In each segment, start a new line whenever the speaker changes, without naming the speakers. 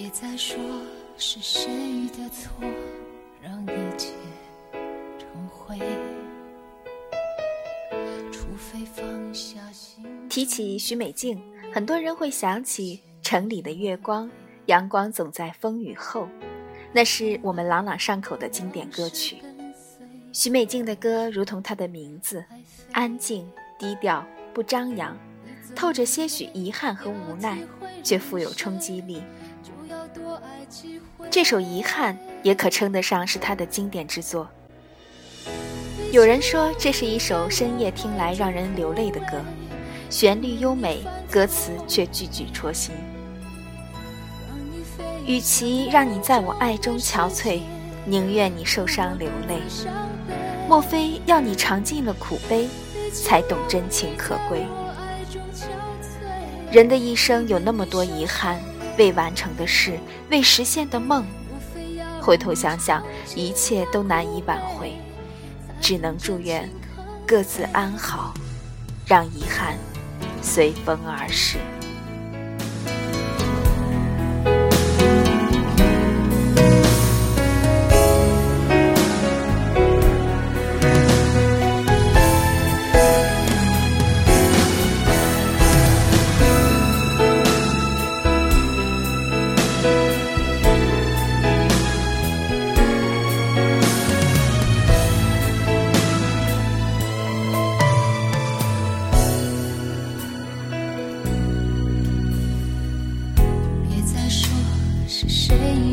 别再说是谁的错，让一切成灰。除非放下心。
提起许美静，很多人会想起《城里的月光》，阳光总在风雨后，那是我们朗朗上口的经典歌曲。许美静的歌如同她的名字，安静、低调、不张扬，透着些许遗憾和无奈，却富有冲击力。这首《遗憾》也可称得上是他的经典之作。有人说，这是一首深夜听来让人流泪的歌，旋律优美，歌词却句句戳心。与其让你在我爱中憔悴，宁愿你受伤流泪。莫非要你尝尽了苦悲，才懂真情可贵？人的一生有那么多遗憾。未完成的事，未实现的梦，回头想想，一切都难以挽回，只能祝愿各自安好，让遗憾随风而逝。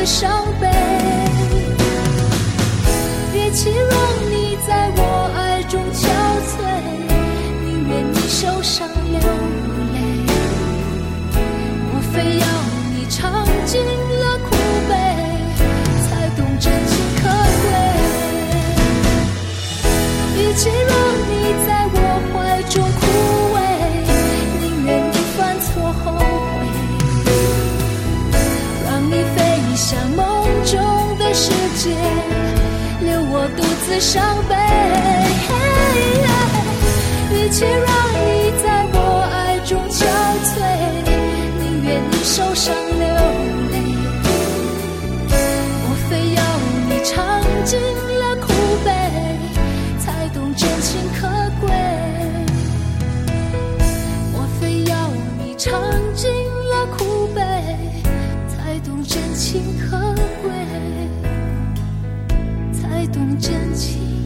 的伤悲。我独自伤悲。与其让你在我爱中憔悴，宁愿你受伤流泪。莫非要你尝尽了苦悲，才懂真情可贵？莫非要你尝尽了苦悲，才懂真情可真情